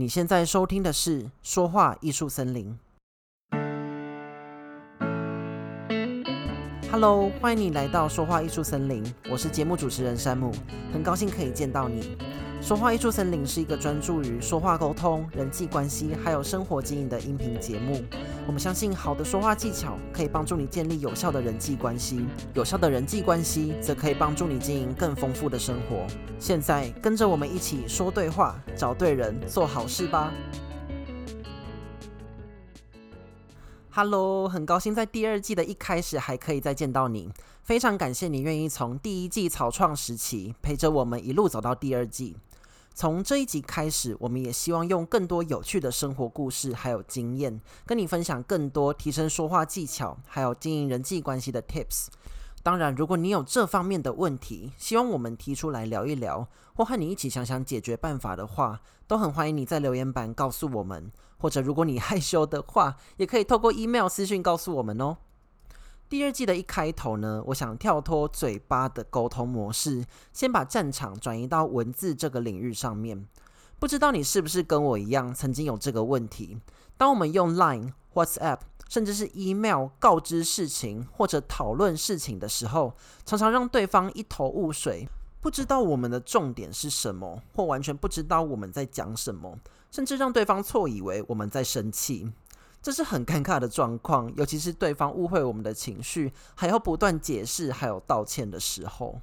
你现在收听的是《说话艺术森林》。Hello，欢迎你来到《说话艺术森林》，我是节目主持人山姆，很高兴可以见到你。说话艺术森林是一个专注于说话沟通、人际关系还有生活经营的音频节目。我们相信，好的说话技巧可以帮助你建立有效的人际关系，有效的人际关系则可以帮助你经营更丰富的生活。现在，跟着我们一起说对话，找对人，做好事吧。Hello，很高兴在第二季的一开始还可以再见到你，非常感谢你愿意从第一季草创时期陪着我们一路走到第二季。从这一集开始，我们也希望用更多有趣的生活故事，还有经验，跟你分享更多提升说话技巧，还有经营人际关系的 tips。当然，如果你有这方面的问题，希望我们提出来聊一聊，或和你一起想想解决办法的话，都很欢迎你在留言板告诉我们。或者，如果你害羞的话，也可以透过 email 私讯告诉我们哦。第二季的一开头呢，我想跳脱嘴巴的沟通模式，先把战场转移到文字这个领域上面。不知道你是不是跟我一样，曾经有这个问题？当我们用 Line、WhatsApp，甚至是 email 告知事情或者讨论事情的时候，常常让对方一头雾水，不知道我们的重点是什么，或完全不知道我们在讲什么，甚至让对方错以为我们在生气。这是很尴尬的状况，尤其是对方误会我们的情绪，还要不断解释，还有道歉的时候。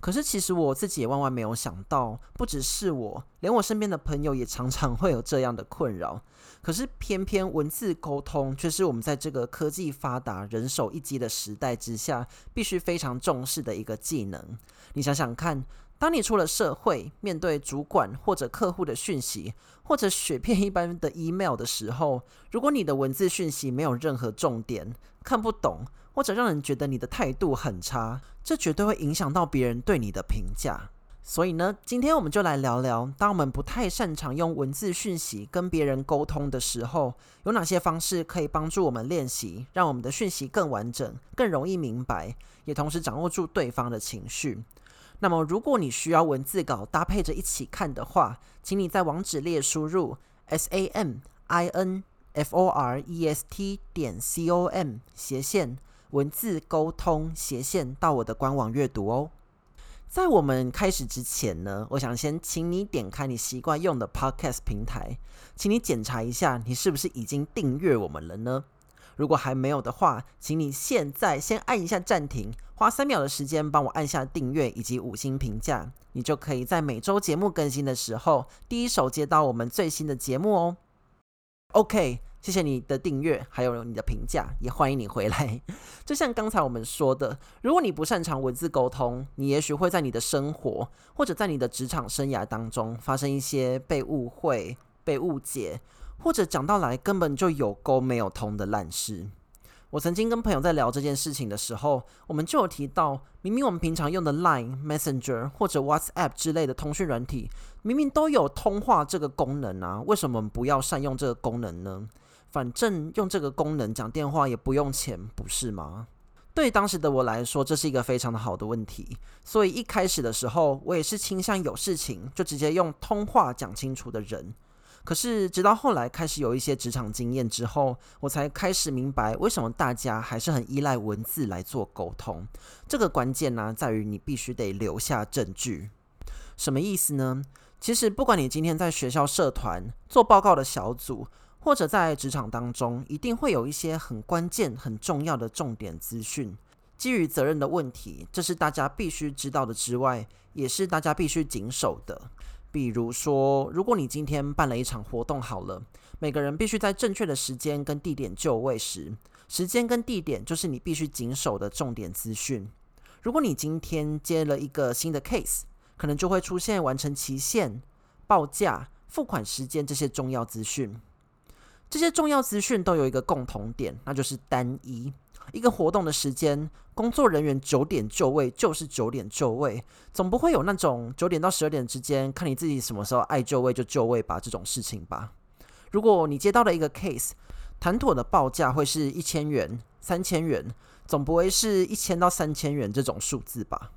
可是其实我自己也万万没有想到，不只是我，连我身边的朋友也常常会有这样的困扰。可是偏偏文字沟通却是我们在这个科技发达、人手一机的时代之下，必须非常重视的一个技能。你想想看。当你出了社会，面对主管或者客户的讯息，或者雪片一般的 email 的时候，如果你的文字讯息没有任何重点，看不懂，或者让人觉得你的态度很差，这绝对会影响到别人对你的评价。所以呢，今天我们就来聊聊，当我们不太擅长用文字讯息跟别人沟通的时候，有哪些方式可以帮助我们练习，让我们的讯息更完整、更容易明白，也同时掌握住对方的情绪。那么，如果你需要文字稿搭配着一起看的话，请你在网址列输入 s a m i n f o r e s t 点 c o m 斜线文字沟通斜线到我的官网阅读哦。在我们开始之前呢，我想先请你点开你习惯用的 Podcast 平台，请你检查一下你是不是已经订阅我们了呢？如果还没有的话，请你现在先按一下暂停，花三秒的时间帮我按下订阅以及五星评价，你就可以在每周节目更新的时候第一手接到我们最新的节目哦。OK，谢谢你的订阅，还有你的评价，也欢迎你回来。就像刚才我们说的，如果你不擅长文字沟通，你也许会在你的生活或者在你的职场生涯当中发生一些被误会、被误解。或者讲到来根本就有沟没有通的烂事。我曾经跟朋友在聊这件事情的时候，我们就有提到，明明我们平常用的 Line、Messenger 或者 WhatsApp 之类的通讯软体，明明都有通话这个功能啊，为什么不要善用这个功能呢？反正用这个功能讲电话也不用钱，不是吗？对当时的我来说，这是一个非常的好的问题。所以一开始的时候，我也是倾向有事情就直接用通话讲清楚的人。可是，直到后来开始有一些职场经验之后，我才开始明白为什么大家还是很依赖文字来做沟通。这个关键呢，在于你必须得留下证据。什么意思呢？其实，不管你今天在学校社团做报告的小组，或者在职场当中，一定会有一些很关键、很重要的重点资讯。基于责任的问题，这是大家必须知道的之外，也是大家必须谨守的。比如说，如果你今天办了一场活动，好了，每个人必须在正确的时间跟地点就位时，时间跟地点就是你必须谨守的重点资讯。如果你今天接了一个新的 case，可能就会出现完成期限、报价、付款时间这些重要资讯。这些重要资讯都有一个共同点，那就是单一。一个活动的时间，工作人员九点就位就是九点就位，总不会有那种九点到十二点之间，看你自己什么时候爱就位就就位吧这种事情吧。如果你接到了一个 case，谈妥的报价会是一千元、三千元，总不会是一千到三千元这种数字吧？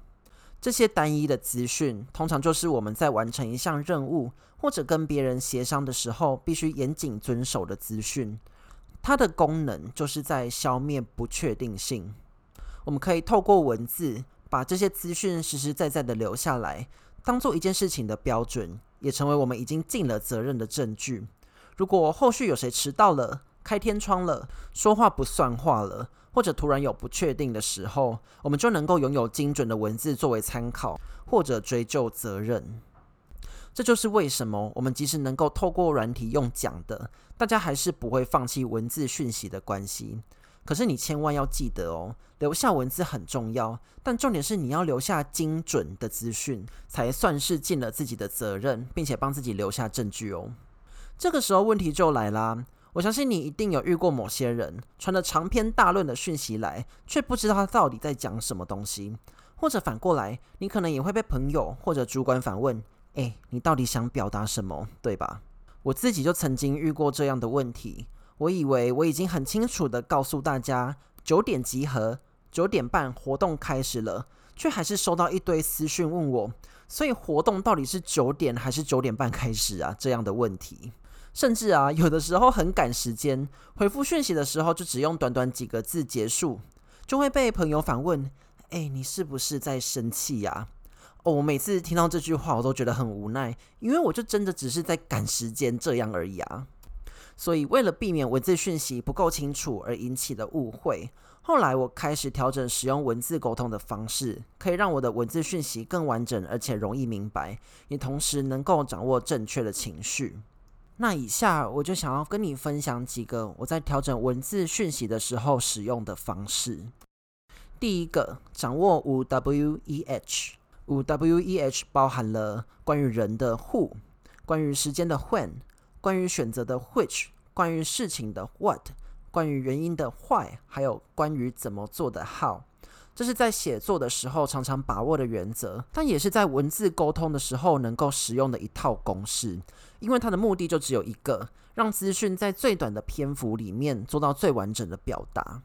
这些单一的资讯，通常就是我们在完成一项任务或者跟别人协商的时候，必须严谨遵守的资讯。它的功能就是在消灭不确定性。我们可以透过文字把这些资讯实实在在的留下来，当做一件事情的标准，也成为我们已经尽了责任的证据。如果后续有谁迟到了、开天窗了、说话不算话了，或者突然有不确定的时候，我们就能够拥有精准的文字作为参考，或者追究责任。这就是为什么我们即使能够透过软体用讲的，大家还是不会放弃文字讯息的关系。可是你千万要记得哦，留下文字很重要，但重点是你要留下精准的资讯，才算是尽了自己的责任，并且帮自己留下证据哦。这个时候问题就来啦，我相信你一定有遇过某些人传了长篇大论的讯息来，却不知道他到底在讲什么东西，或者反过来，你可能也会被朋友或者主管反问。哎，你到底想表达什么，对吧？我自己就曾经遇过这样的问题。我以为我已经很清楚地告诉大家九点集合，九点半活动开始了，却还是收到一堆私讯问我，所以活动到底是九点还是九点半开始啊？这样的问题，甚至啊，有的时候很赶时间，回复讯息的时候就只用短短几个字结束，就会被朋友反问：哎，你是不是在生气呀？哦，我每次听到这句话，我都觉得很无奈，因为我就真的只是在赶时间这样而已啊。所以，为了避免文字讯息不够清楚而引起的误会，后来我开始调整使用文字沟通的方式，可以让我的文字讯息更完整，而且容易明白，也同时能够掌握正确的情绪。那以下我就想要跟你分享几个我在调整文字讯息的时候使用的方式。第一个，掌握五 W E H。五 W E H 包含了关于人的 Who，关于时间的 When，关于选择的 Which，关于事情的 What，关于原因的 Why，还有关于怎么做的 How。这是在写作的时候常常把握的原则，但也是在文字沟通的时候能够使用的一套公式。因为它的目的就只有一个，让资讯在最短的篇幅里面做到最完整的表达。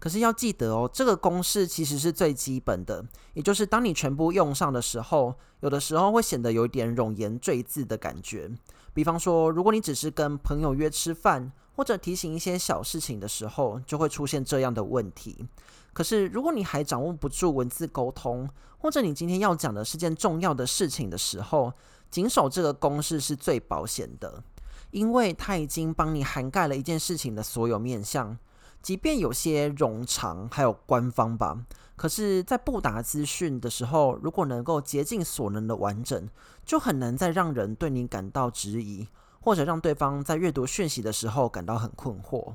可是要记得哦，这个公式其实是最基本的，也就是当你全部用上的时候，有的时候会显得有一点冗言赘字的感觉。比方说，如果你只是跟朋友约吃饭，或者提醒一些小事情的时候，就会出现这样的问题。可是如果你还掌握不住文字沟通，或者你今天要讲的是件重要的事情的时候，谨守这个公式是最保险的，因为它已经帮你涵盖了一件事情的所有面向。即便有些冗长，还有官方吧，可是，在布达资讯的时候，如果能够竭尽所能的完整，就很难再让人对你感到质疑，或者让对方在阅读讯息的时候感到很困惑。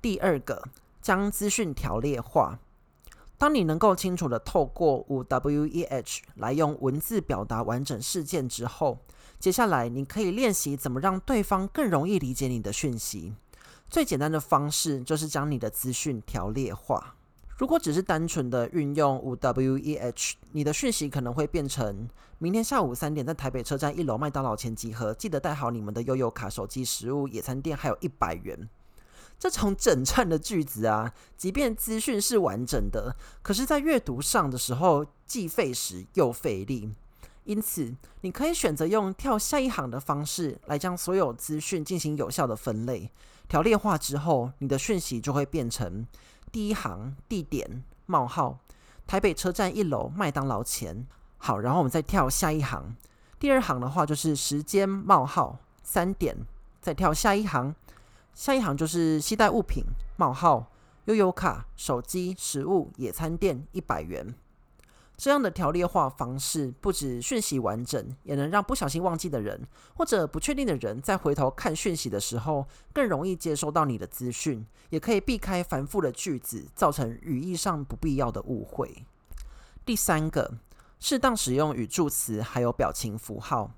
第二个，将资讯条列化。当你能够清楚的透过五 W E H 来用文字表达完整事件之后，接下来你可以练习怎么让对方更容易理解你的讯息。最简单的方式就是将你的资讯条列化。如果只是单纯的运用五 W E H，你的讯息可能会变成：明天下午三点在台北车站一楼麦当劳前集合，记得带好你们的悠游卡、手机、食物、野餐垫，还有一百元。这种整串的句子啊，即便资讯是完整的，可是，在阅读上的时候既费时又费力。因此，你可以选择用跳下一行的方式来将所有资讯进行有效的分类。条列化之后，你的讯息就会变成第一行地点冒号台北车站一楼麦当劳前。好，然后我们再跳下一行。第二行的话就是时间冒号三点，再跳下一行。下一行就是携带物品冒号悠游卡、手机、食物、野餐垫一百元。这样的条列化方式，不止讯息完整，也能让不小心忘记的人或者不确定的人，在回头看讯息的时候，更容易接收到你的资讯，也可以避开繁复的句子，造成语义上不必要的误会。第三个，适当使用语助词还有表情符号。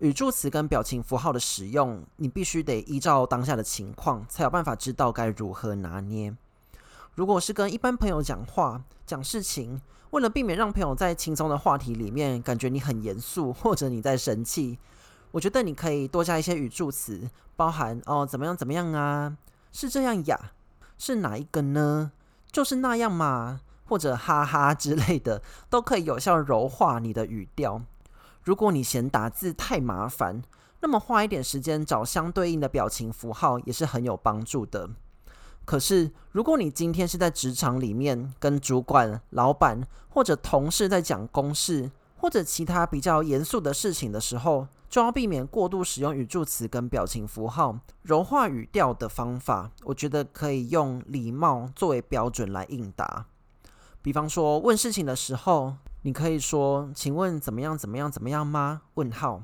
语助词跟表情符号的使用，你必须得依照当下的情况，才有办法知道该如何拿捏。如果是跟一般朋友讲话、讲事情，为了避免让朋友在轻松的话题里面感觉你很严肃或者你在生气，我觉得你可以多加一些语助词，包含哦怎么样怎么样啊，是这样呀，是哪一个呢？就是那样嘛，或者哈哈之类的，都可以有效柔化你的语调。如果你嫌打字太麻烦，那么花一点时间找相对应的表情符号也是很有帮助的。可是，如果你今天是在职场里面跟主管、老板或者同事在讲公事，或者其他比较严肃的事情的时候，就要避免过度使用语助词跟表情符号。柔化语调的方法，我觉得可以用礼貌作为标准来应答。比方说，问事情的时候，你可以说：“请问怎么样？怎么样？怎么样吗？”问号。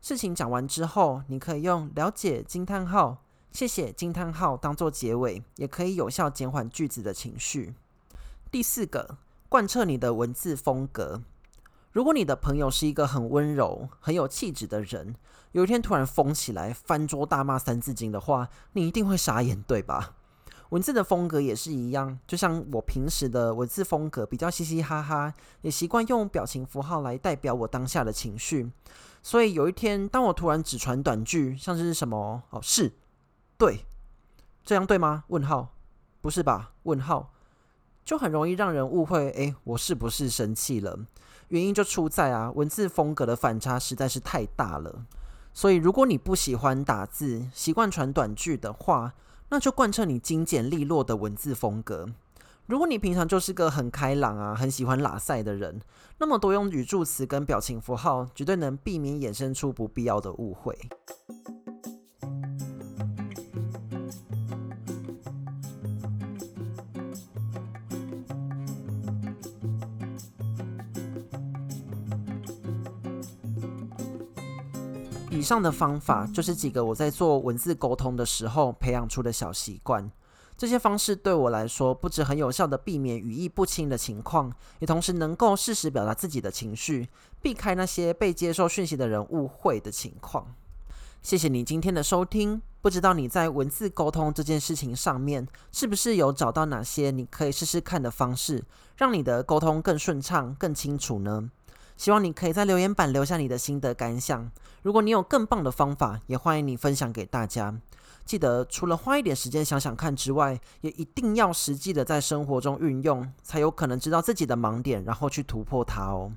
事情讲完之后，你可以用“了解”惊叹号。谢谢惊叹号当做结尾，也可以有效减缓句子的情绪。第四个，贯彻你的文字风格。如果你的朋友是一个很温柔、很有气质的人，有一天突然疯起来，翻桌大骂《三字经》的话，你一定会傻眼，对吧？文字的风格也是一样，就像我平时的文字风格比较嘻嘻哈哈，也习惯用表情符号来代表我当下的情绪。所以有一天，当我突然只传短句，像是什么哦是。对，这样对吗？问号，不是吧？问号，就很容易让人误会。诶，我是不是生气了？原因就出在啊，文字风格的反差实在是太大了。所以，如果你不喜欢打字，习惯传短句的话，那就贯彻你精简利落的文字风格。如果你平常就是个很开朗啊，很喜欢拉赛的人，那么多用语助词跟表情符号，绝对能避免衍生出不必要的误会。上的方法就是几个我在做文字沟通的时候培养出的小习惯。这些方式对我来说，不止很有效地避免语义不清的情况，也同时能够适时表达自己的情绪，避开那些被接受讯息的人误会的情况。谢谢你今天的收听。不知道你在文字沟通这件事情上面，是不是有找到哪些你可以试试看的方式，让你的沟通更顺畅、更清楚呢？希望你可以在留言板留下你的心得感想。如果你有更棒的方法，也欢迎你分享给大家。记得除了花一点时间想想看之外，也一定要实际的在生活中运用，才有可能知道自己的盲点，然后去突破它哦。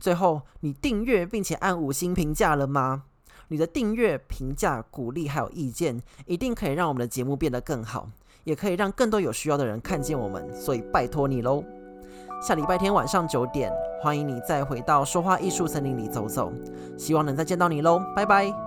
最后，你订阅并且按五星评价了吗？你的订阅、评价、鼓励还有意见，一定可以让我们的节目变得更好，也可以让更多有需要的人看见我们。所以拜托你喽！下礼拜天晚上九点，欢迎你再回到说话艺术森林里走走，希望能再见到你喽，拜拜。